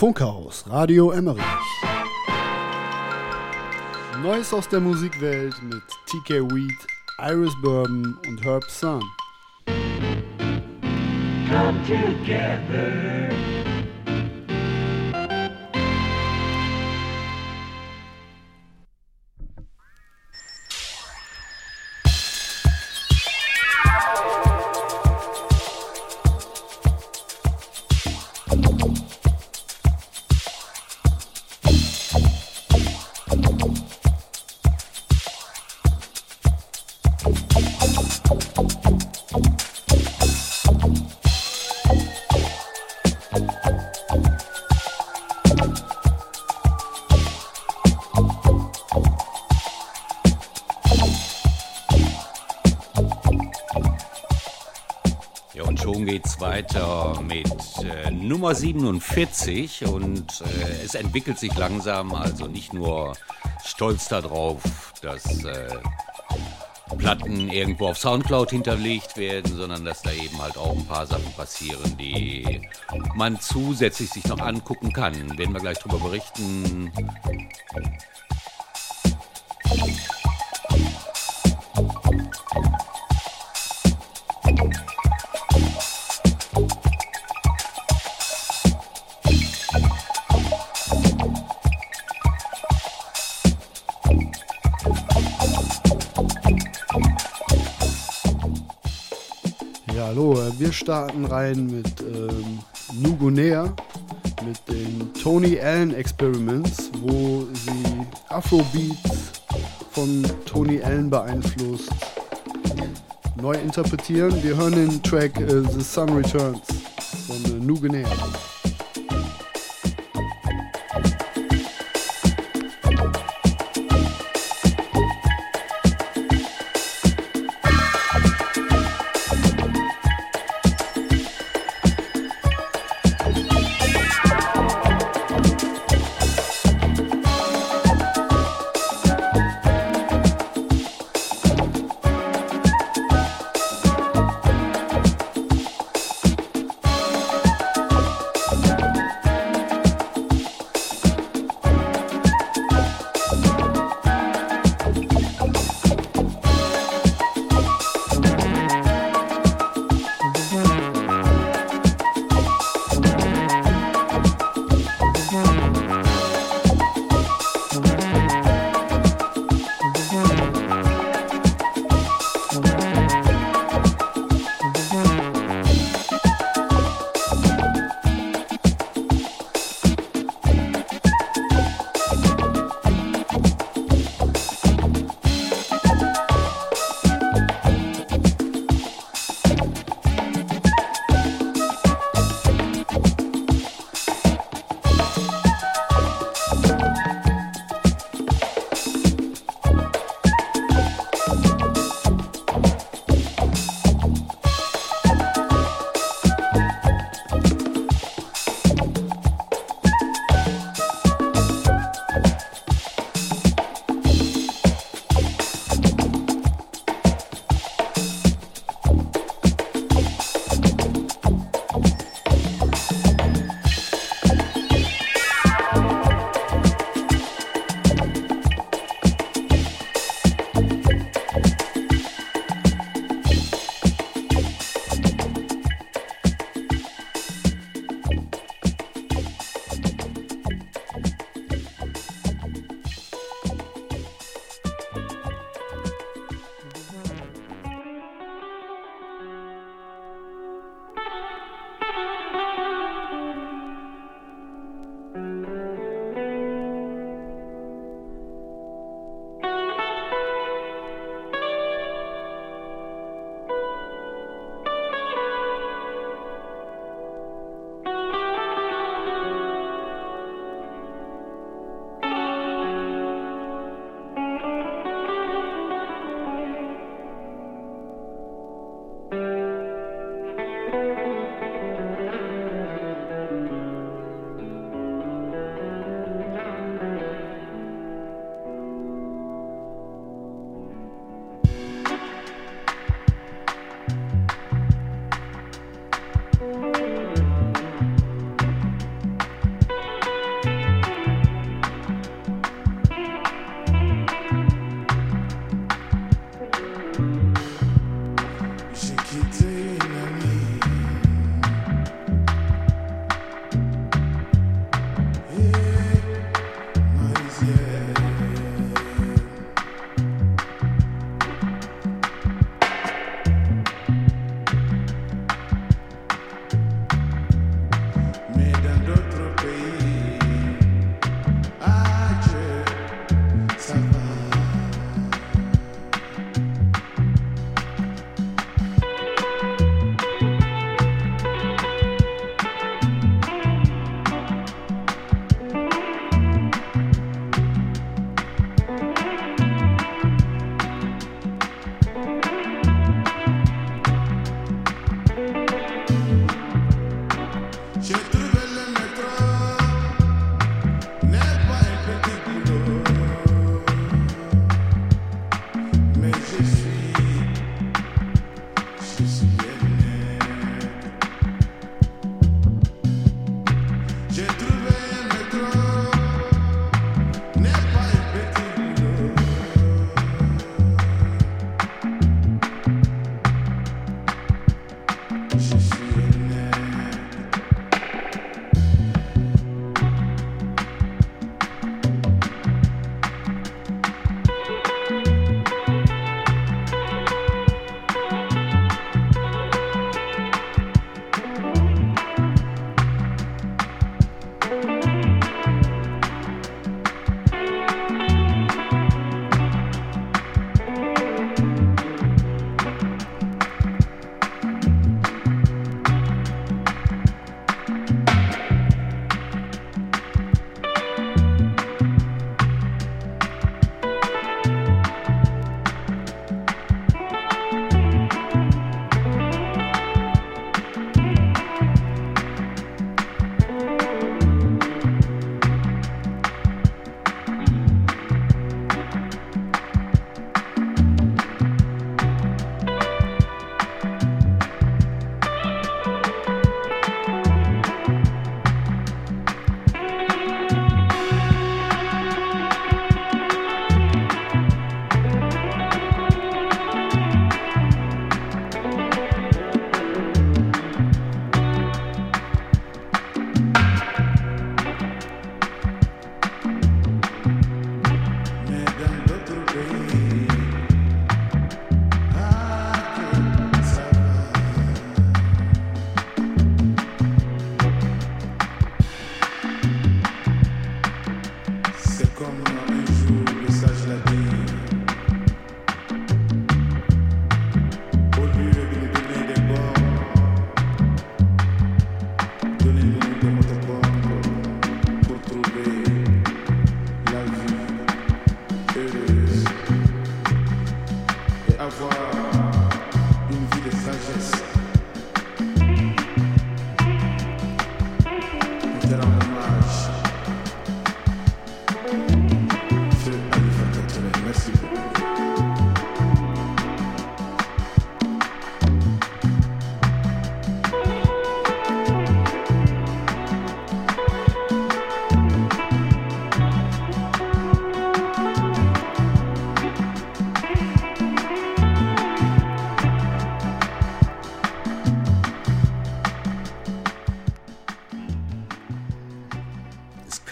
Funkhaus, Radio Emmerich. Neues aus der Musikwelt mit TK Weed, Iris Bourbon und Herb Sun. Come together. Weiter mit äh, Nummer 47 und äh, es entwickelt sich langsam, also nicht nur stolz darauf, dass äh, Platten irgendwo auf Soundcloud hinterlegt werden, sondern dass da eben halt auch ein paar Sachen passieren, die man zusätzlich sich noch angucken kann. Werden wir gleich darüber berichten. Wir starten rein mit ähm, Nugunea, mit den Tony Allen Experiments, wo sie Afrobeats von Tony Allen beeinflusst neu interpretieren. Wir hören den Track äh, The Sun Returns von äh, Nugunea.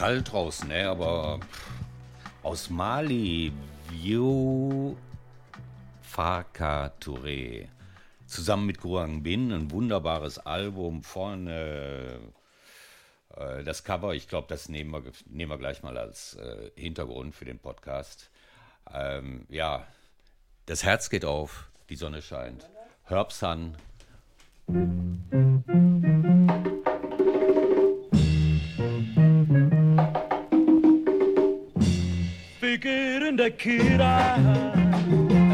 Kalt draußen, ne? aber aus Mali, Vio Faka Touré. Zusammen mit Guang Bin, ein wunderbares Album. Vorne äh, das Cover, ich glaube, das nehmen wir, nehmen wir gleich mal als äh, Hintergrund für den Podcast. Ähm, ja, das Herz geht auf, die Sonne scheint. Herb Sun. băcâra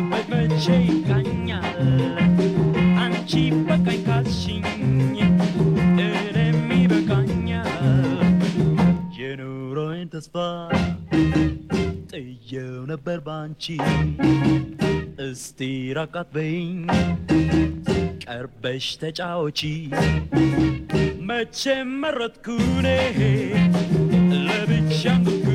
Băvăcei canial Ancipă cai calșini Eremi băcanial Genuroi te spa Eu ne berbanci Stira cat vein Cărbește ceaucii Mă ce mă rătcune Lăbiceam cu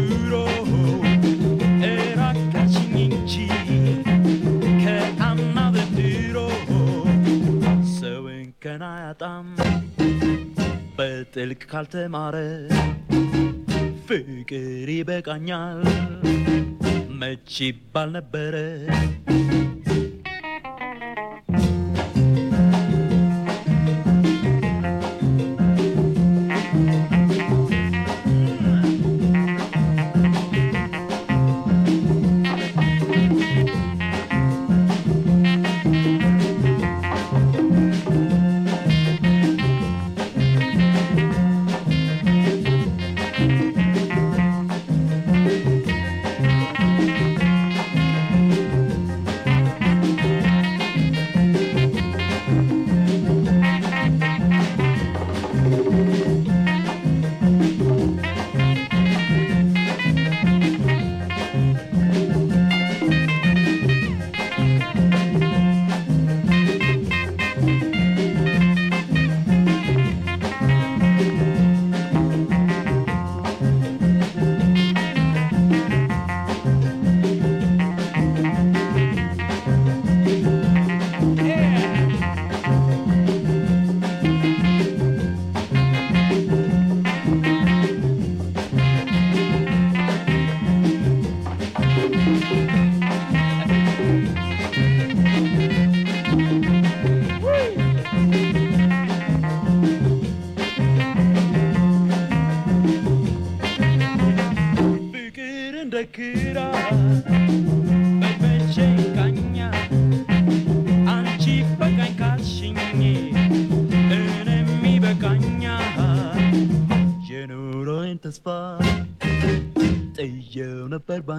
ሰውን ከና ያጣም በጥልቅ ካልተማረ ፍቅር ይበቃኛል መች ይባል ነበረ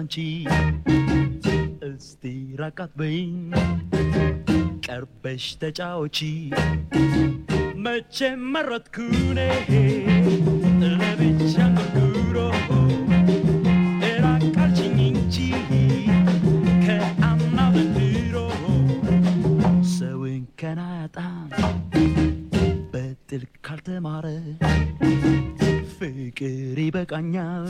ነበር ባንቺ እስቲ ራቃት በይኝ ቀርበሽ ተጫወቺ መቼም መረጥኩኔ ለብቻ እንጉርጉሮ እራቃችኝ እንጂ ከአምና ዘንድሮ ሰውን ከና ያጣም በጥልቅ ካልተማረ ፍቅር ይበቃኛል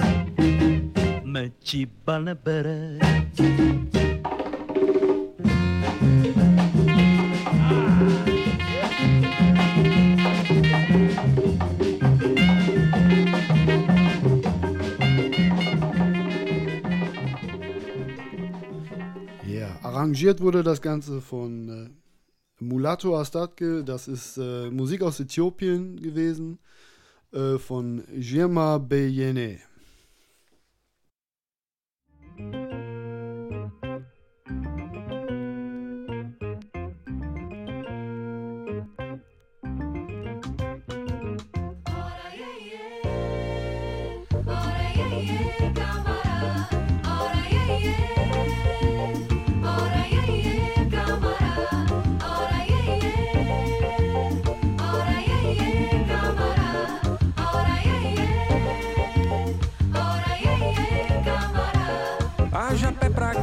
Ja, arrangiert wurde das Ganze von äh, Mulatto Astatke, das ist äh, Musik aus Äthiopien gewesen, äh, von Jirma Beyene.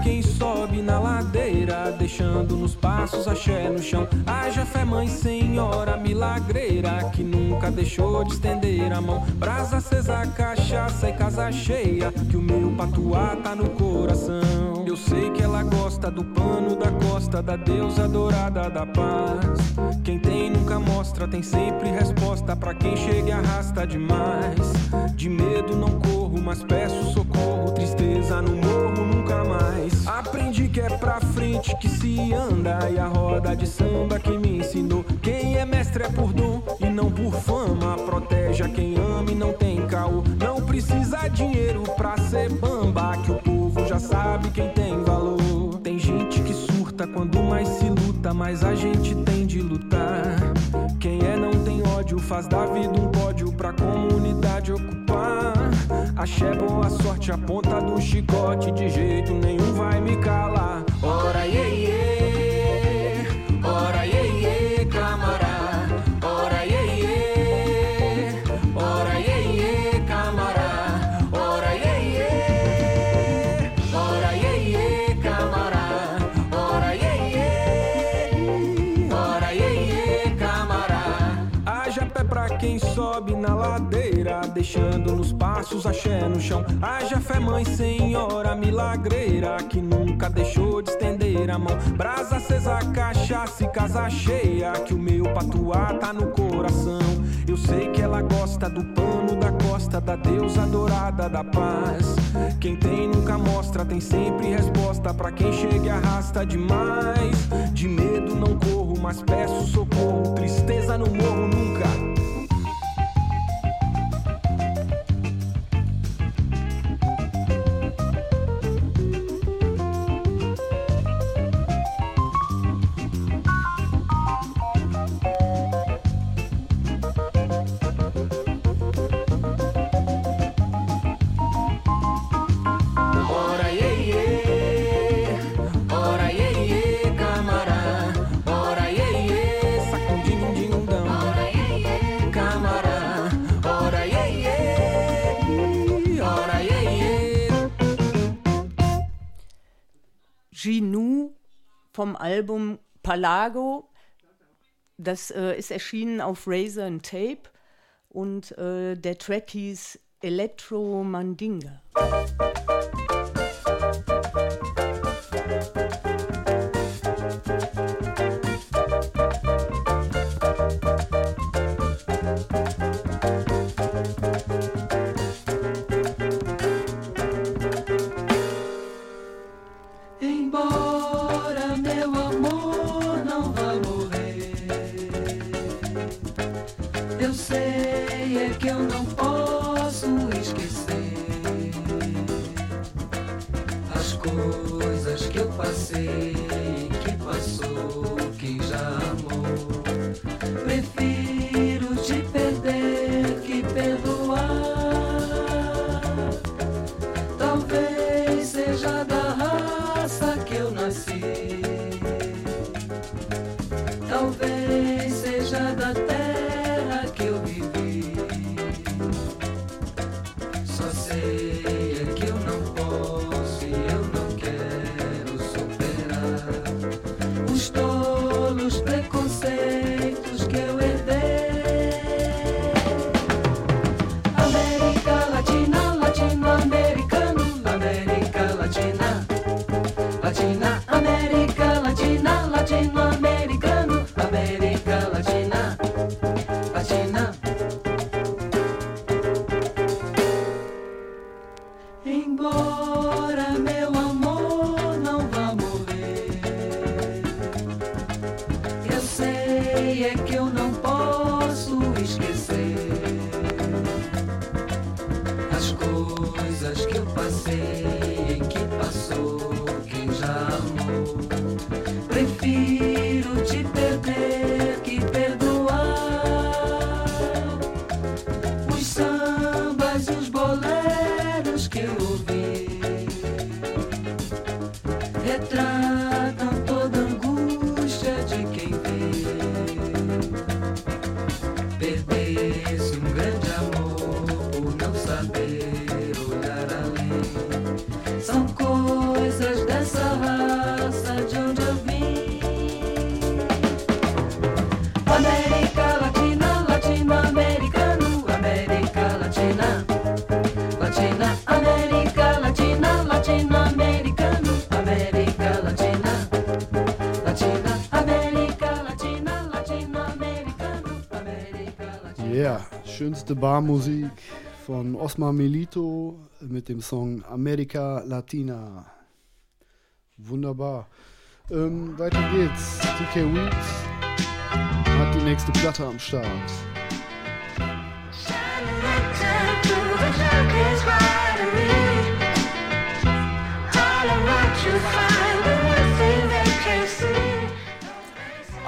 Quem sobe na ladeira, deixando nos passos axé no chão. Haja fé, mãe senhora milagreira, que nunca deixou de estender a mão. Brasa acesa, cachaça e casa cheia, que o meu patuá tá no coração. Eu sei que ela gosta do pano da costa, da deusa dourada da paz. Quem tem nunca mostra, tem sempre resposta pra quem chega e arrasta demais. De medo não corro, mas peço socorro. Tristeza no morro que é pra frente que se anda. E a roda de samba que me ensinou. Quem é mestre é por dom e não por fama. Protege a quem ama e não tem caô. Não precisa dinheiro pra ser bamba. Que o povo já sabe quem tem valor. Tem gente que surta quando mais se luta, mas a gente tem de lutar. Faz da vida um pódio pra comunidade ocupar. Axé, boa sorte, a ponta do chicote, de jeito nenhum vai me calar. Ora, iê, iê, deixando nos passos axé no chão. Haja fé, mãe senhora milagreira, que nunca deixou de estender a mão. Brasa acesa, cachaça e casa cheia, que o meu patuá tá no coração. Eu sei que ela gosta do pano da costa, da deusa dourada da paz. Quem tem nunca mostra, tem sempre resposta pra quem chega e arrasta demais. De medo não corro, mas peço socorro. Tristeza no morro nunca. Album Palago. Das äh, ist erschienen auf Razor and Tape und äh, der Track hieß Electro Mandinga. Schönste Barmusik von Osmar Melito mit dem Song America Latina. Wunderbar. Ähm, weiter geht's. TK Weeks hat die nächste Platte am Start.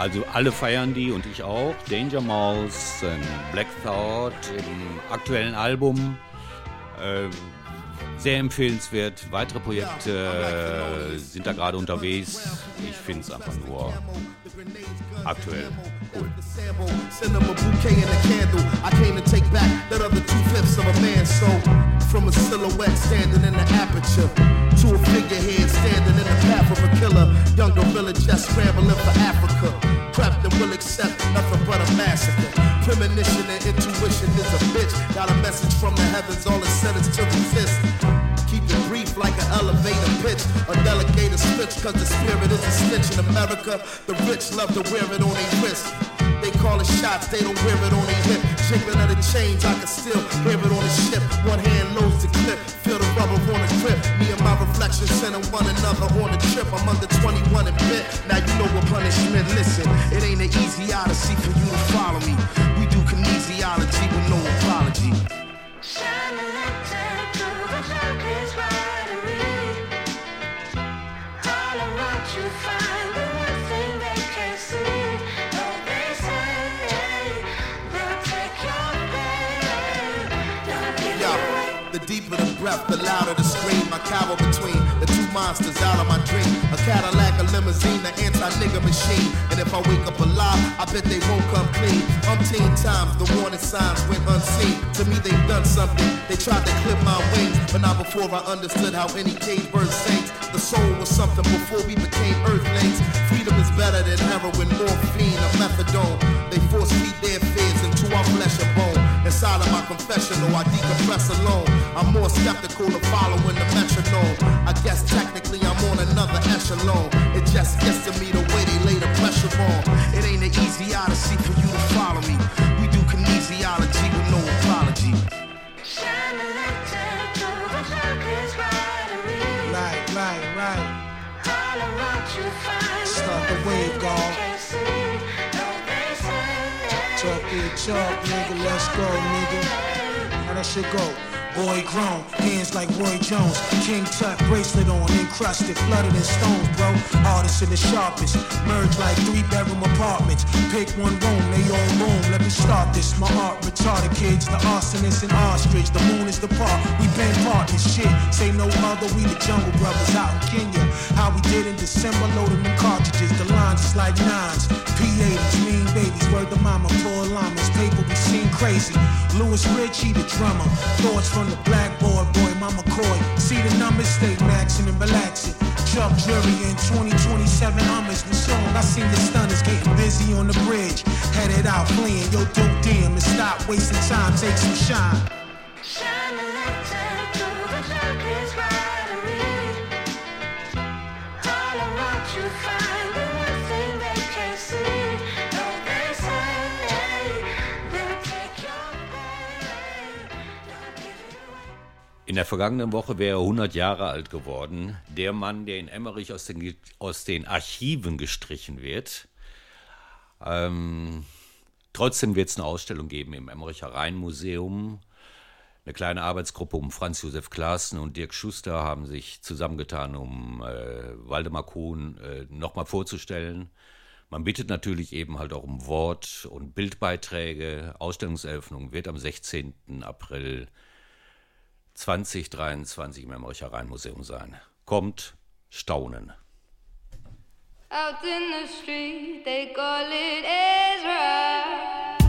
Also alle feiern die und ich auch. Danger Mouse, Black Thought im aktuellen Album. Äh, sehr empfehlenswert. Weitere Projekte äh, sind da gerade unterwegs. Ich finde es einfach nur aktuell cool. From a silhouette standing in the aperture to a figurehead standing in the path of a killer. Young gorilla just scrambling for Africa. Prepped and will accept nothing but a massacre. From the heavens, all it said is to resist. Keep it brief like an elevator pitch. A delegator switch, cause the spirit is a stitch. in America. The rich love to wear it on their wrist. They call it shots, they don't wear it on their hip. Jiggling of the chains, I can still hear it on the ship. One hand loads the clip, feel the rubber on the grip. Me and my reflection sending one another on the trip. I'm under 21 and bit. Now you know what punishment. Listen, it ain't an easy odyssey for you to follow me. We do the louder the scream. I cower between the two monsters out of my dream. A Cadillac, a limousine, an anti-nigga machine. And if I wake up alive, I bet they won't come clean. Umpteen times, the warning signs went unseen. To me, they've done something. They tried to clip my wings, but not before I understood how any cage bird sings. The soul was something before we became earthlings. Freedom is better than heroin, morphine, or methadone. They force feed their fears into our flesh and bone. Inside of my confessional, I decompress alone. I'm more skeptical of following the metronome. I guess technically I'm on another echelon. It just gets to me the way they lay the pressure on. It ain't an easy odyssey for you to follow me. We do kinesiology with no apology. Right, right, right. Start the wave, God. Talk nigga. Let's go, nigga. How that shit go? Boy grown, hands like Roy Jones. King Tut bracelet on, encrusted, flooded in stones, bro. Artists in the sharpest, merge like three bedroom apartments. Pick one room, they all room. Let me start this. My art retarded kids, the arsonist and ostrich. The moon is the park, we been partners. Shit, say no other, we the jungle brothers out in Kenya. How we did in December, loading them cartridges. The lines is like nines. P80s, mean babies, word the mama, poor llamas. Paper we seen crazy. Louis Ritchie, the drummer. Thoughts from the blackboard, boy, mama Coy. See the numbers, stay maxing and relaxing. Chuck Jury in 2027 Hummers with song. I seen the stunners getting busy on the bridge. Headed out fleeing, yo, dope damn, and stop wasting time, take some shine. In der vergangenen Woche wäre er 100 Jahre alt geworden. Der Mann, der in Emmerich aus den, aus den Archiven gestrichen wird. Ähm, trotzdem wird es eine Ausstellung geben im Emmericher Rheinmuseum. Eine kleine Arbeitsgruppe um Franz Josef Klaassen und Dirk Schuster haben sich zusammengetan, um äh, Waldemar Kuhn äh, nochmal vorzustellen. Man bittet natürlich eben halt auch um Wort- und Bildbeiträge. Ausstellungseröffnung wird am 16. April 2023 im Emmerich Rheinmuseum sein. Kommt, staunen. Out in the street, they call it Ezra.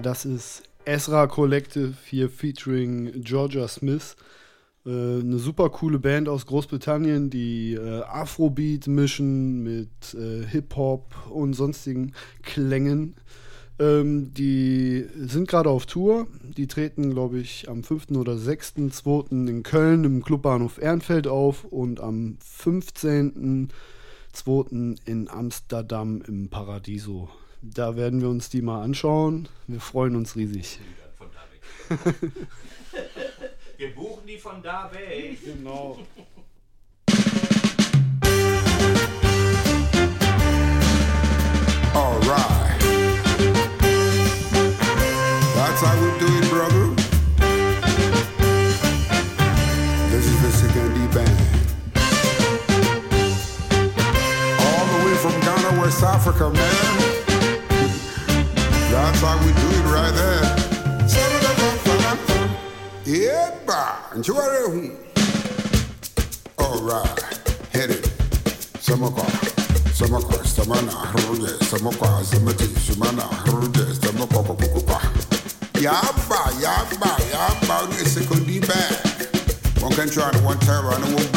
Das ist Ezra Collective hier featuring Georgia Smith. Äh, eine super coole Band aus Großbritannien, die äh, Afrobeat mischen mit äh, Hip-Hop und sonstigen Klängen. Ähm, die sind gerade auf Tour. Die treten, glaube ich, am 5. oder 6.2. in Köln im Clubbahnhof Ehrenfeld auf und am 15.2. in Amsterdam im Paradiso. Da werden wir uns die mal anschauen. Wir freuen uns riesig. Von da weg. Wir buchen die von da weg. Genau. All right. That's how we do it, brother. This is the second D band. All the way from Ghana, West Africa, man. kyeware ehu alright hit it. Samakwa samakwa samana horoje samakwa samati sumana horoje samakwa kokokopa yaba yaba yaba ne sekodi back one country and one terror and one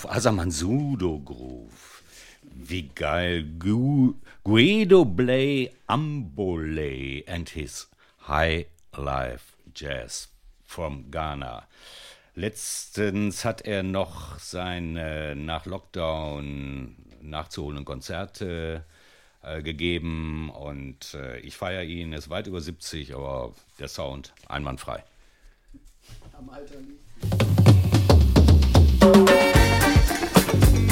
Groove, Asaman Groove. Wie geil. Gu Guido Blay Ambole and his High Life Jazz from Ghana. Letztens hat er noch seine nach Lockdown nachzuholenden Konzerte äh, gegeben und äh, ich feiere ihn. Er ist weit über 70, aber der Sound einwandfrei. Am Alter liegt. you.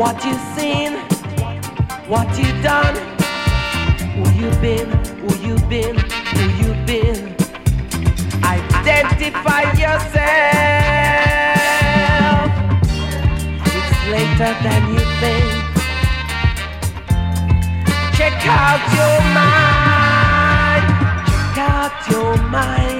What you seen, what you done, who you been, who you been, who you been. Identify yourself. It's later than you think. Check out your mind. Check out your mind.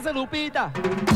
casa, Lupita.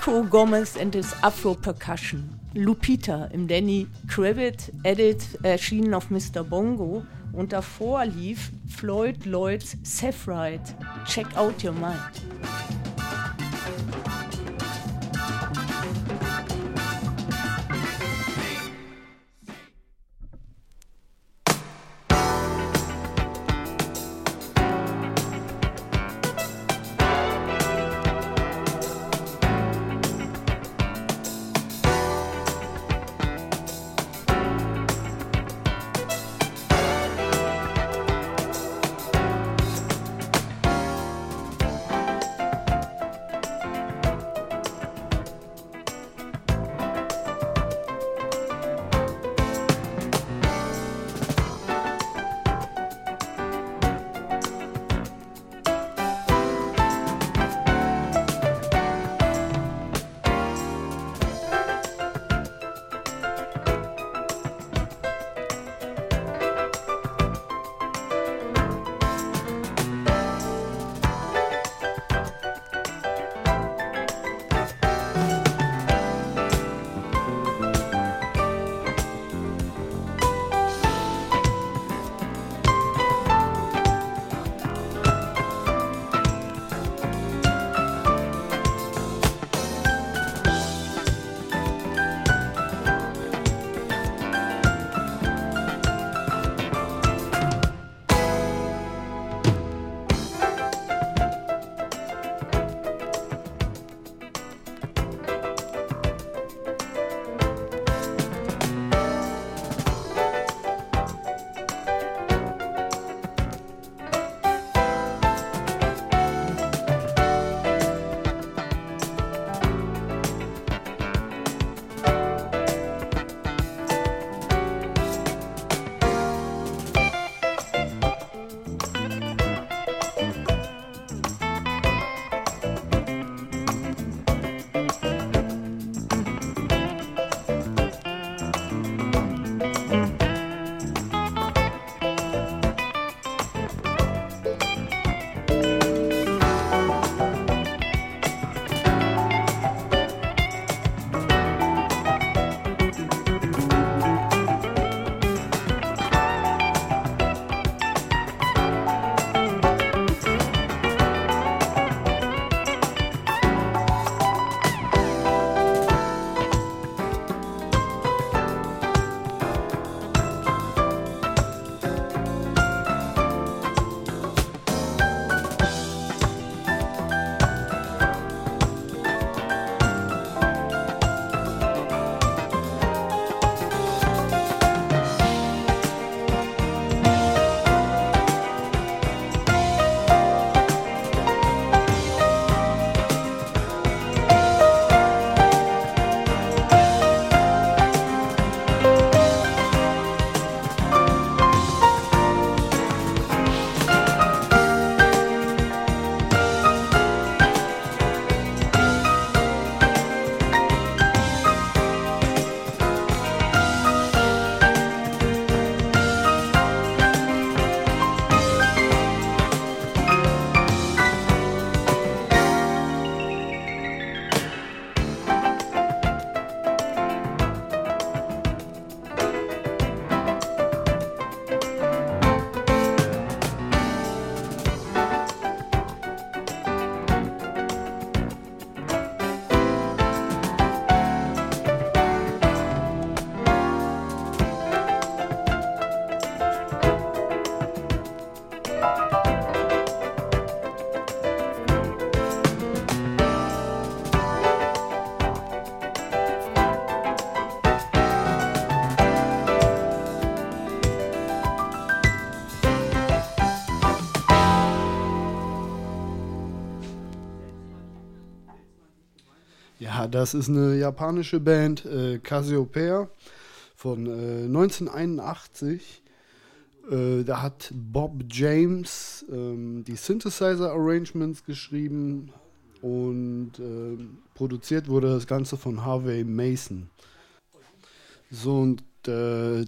Kiko Gomez and his Afro Percussion. Lupita im Danny Cribbit Edit erschienen auf Mr. Bongo und davor lief Floyd Lloyds Seth Check Out Your Mind. Das ist eine japanische Band, äh, Cassiopeia von äh, 1981. Äh, da hat Bob James ähm, die Synthesizer-Arrangements geschrieben und ähm, produziert wurde das Ganze von Harvey Mason. So, und äh,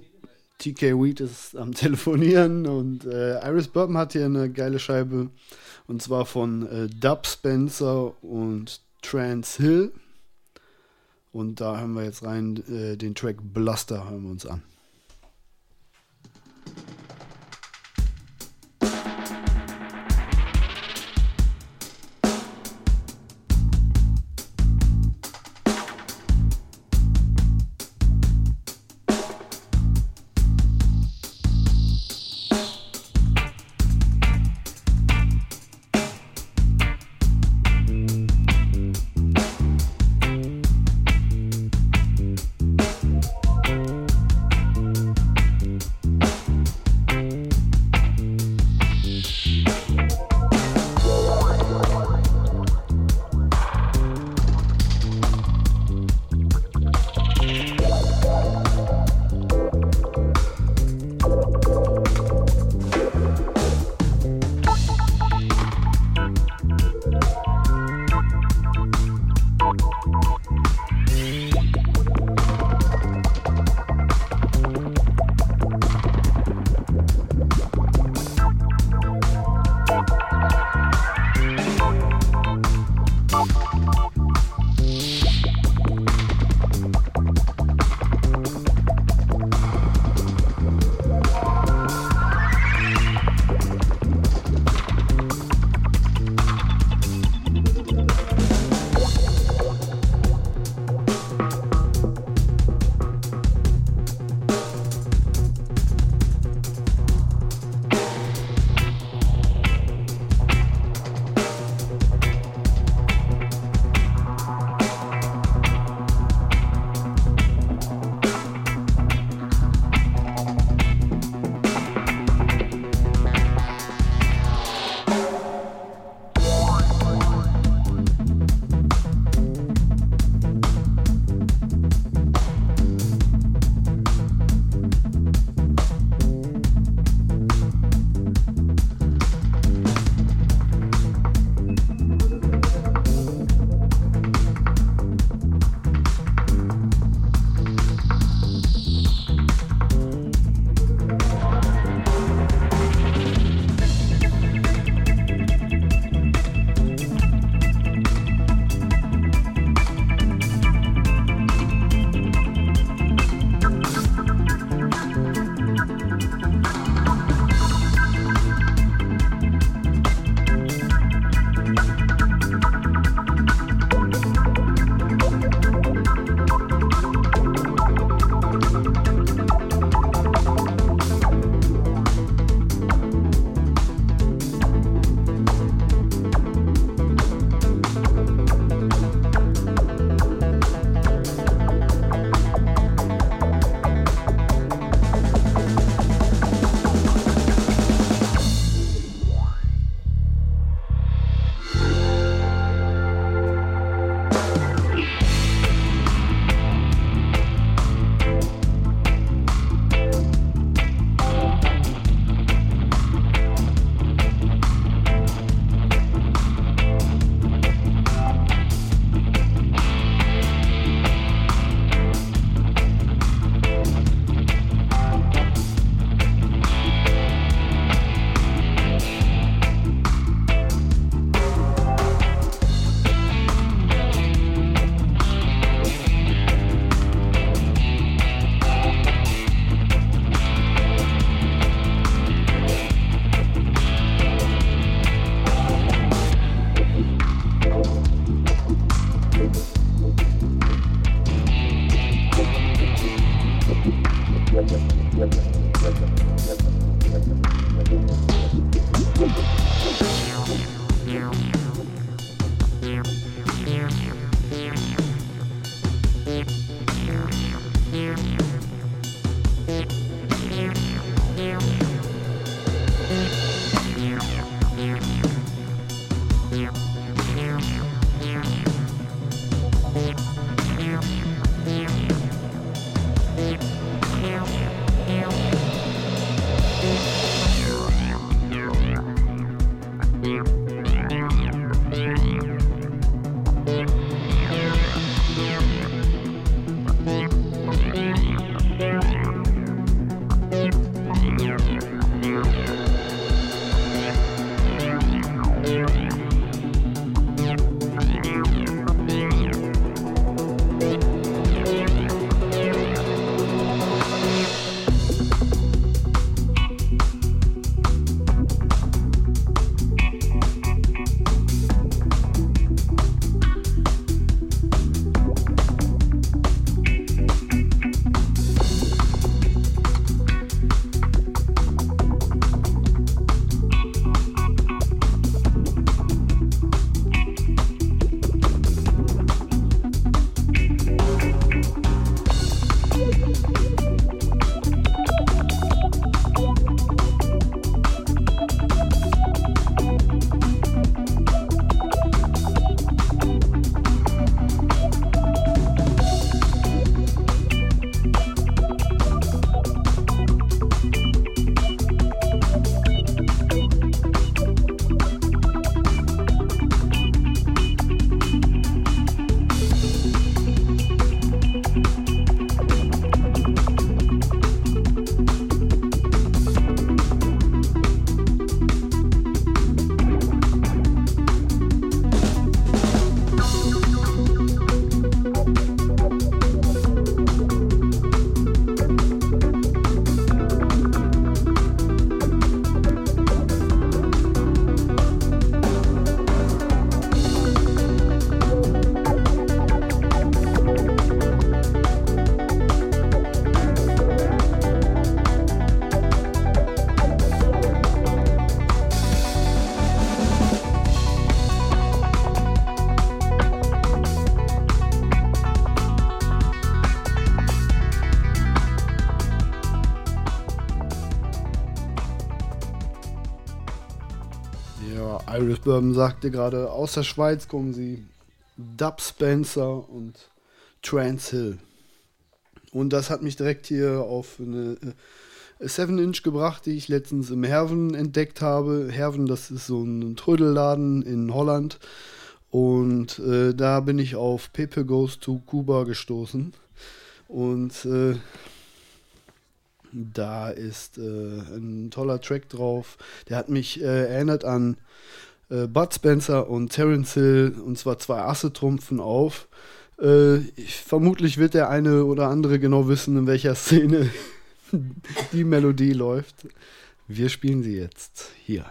TK Wheat ist am Telefonieren und äh, Iris Bourbon hat hier eine geile Scheibe und zwar von äh, Dub Spencer und Trans Hill. Und da hören wir jetzt rein äh, den Track Bluster, hören wir uns an. Bourbon sagte gerade, aus der Schweiz kommen sie Dub Spencer und Trans Hill. Und das hat mich direkt hier auf eine 7-Inch gebracht, die ich letztens im Herven entdeckt habe. Herven, das ist so ein Trödelladen in Holland. Und äh, da bin ich auf Pepe Goes to Cuba gestoßen. Und äh, da ist äh, ein toller Track drauf. Der hat mich äh, erinnert an äh, Bud Spencer und Terence Hill, und zwar zwei Asse trumpfen auf. Äh, ich, vermutlich wird der eine oder andere genau wissen, in welcher Szene die Melodie läuft. Wir spielen sie jetzt hier.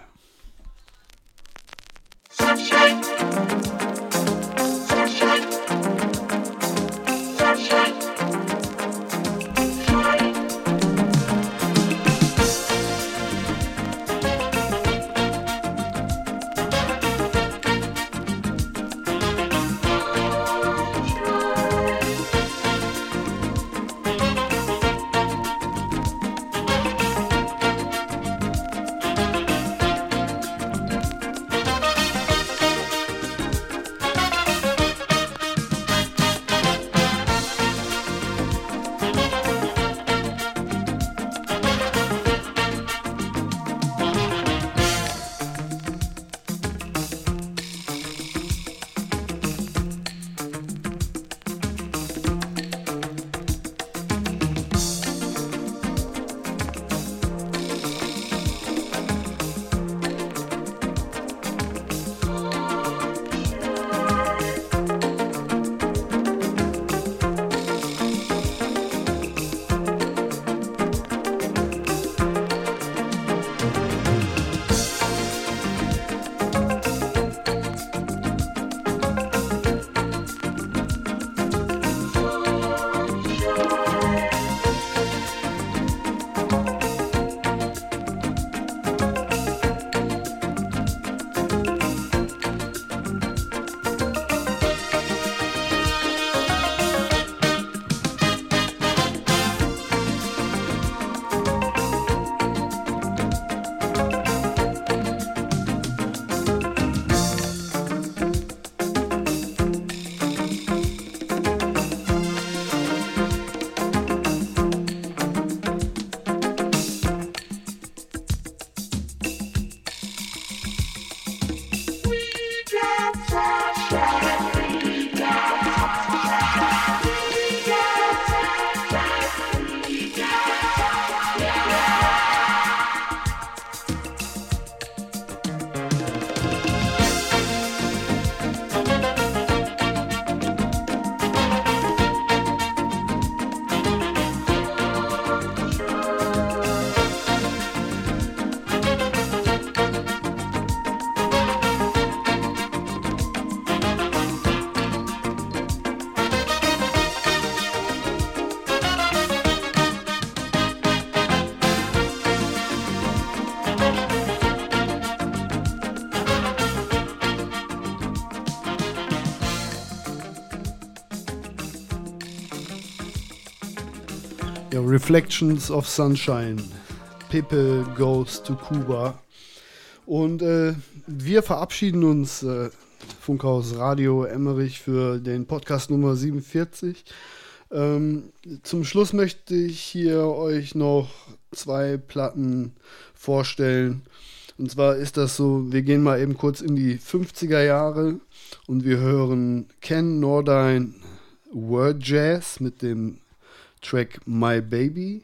Reflections of Sunshine. Pepe goes to Cuba. Und äh, wir verabschieden uns, äh, Funkhaus Radio Emmerich, für den Podcast Nummer 47. Ähm, zum Schluss möchte ich hier euch noch zwei Platten vorstellen. Und zwar ist das so, wir gehen mal eben kurz in die 50er Jahre und wir hören Ken Nordine Word Jazz mit dem Track My Baby.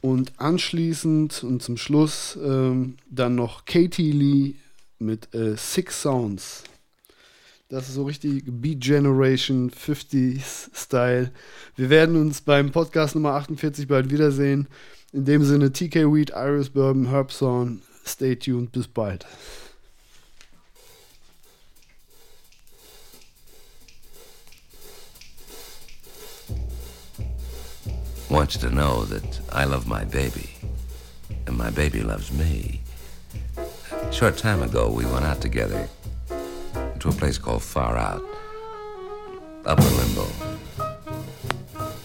Und anschließend und zum Schluss ähm, dann noch Katie Lee mit äh, Six Sounds. Das ist so richtig Beat Generation 50s Style. Wir werden uns beim Podcast Nummer 48 bald wiedersehen. In dem Sinne TK Weed, Iris Bourbon, Herbson. Stay tuned. Bis bald. Want you to know that I love my baby, and my baby loves me. A short time ago, we went out together to a place called Far Out, Upper Limbo.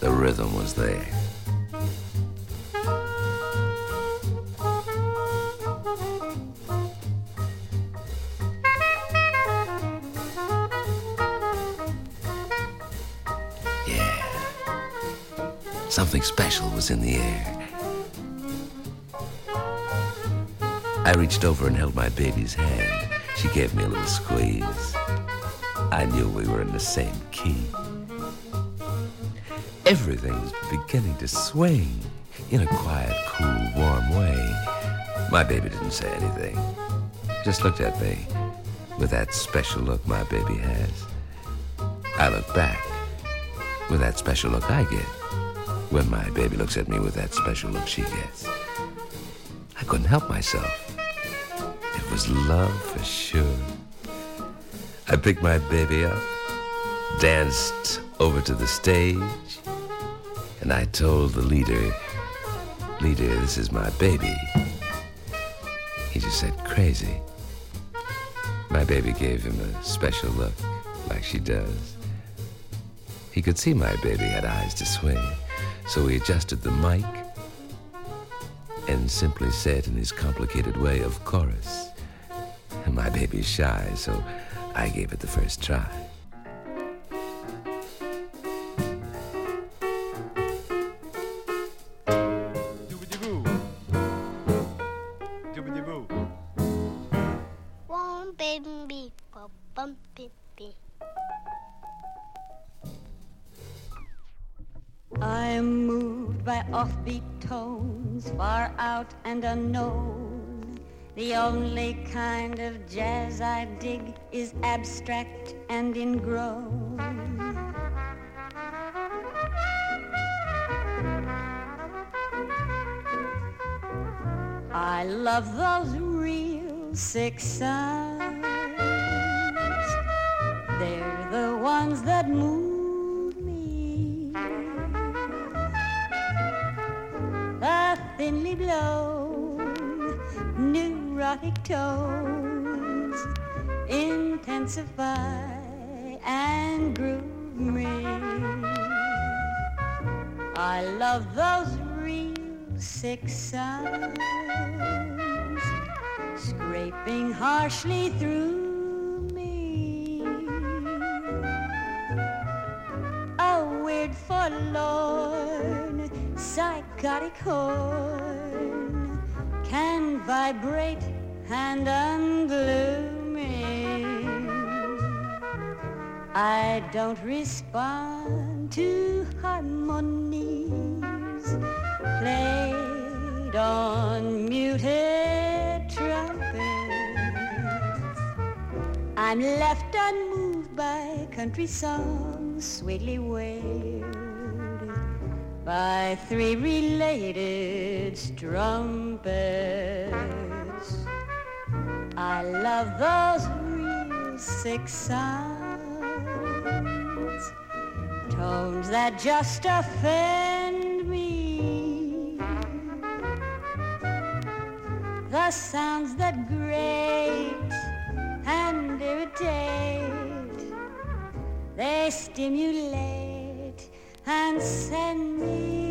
The rhythm was there. Something special was in the air. I reached over and held my baby's hand. She gave me a little squeeze. I knew we were in the same key. Everything was beginning to swing in a quiet, cool, warm way. My baby didn't say anything, just looked at me with that special look my baby has. I looked back with that special look I get when my baby looks at me with that special look she gets. I couldn't help myself. It was love for sure. I picked my baby up, danced over to the stage, and I told the leader, Leader, this is my baby. He just said, Crazy. My baby gave him a special look, like she does. He could see my baby had eyes to swing, so he adjusted the mic and simply said in his complicated way, Of course. My baby's shy, so I gave it the first try. Out and unknown. The only kind of jazz I dig is abstract and ingrown. I love those real six sounds. They're the ones that move thinly blown neurotic tones intensify and groove me. I love those real six sounds scraping harshly through horn can vibrate and unglue me. I don't respond to harmonies played on muted trumpets. I'm left unmoved by country songs sweetly wailed by three related strumpets. I love those real six sounds, tones that just offend me. The sounds that grate and irritate, they stimulate and send me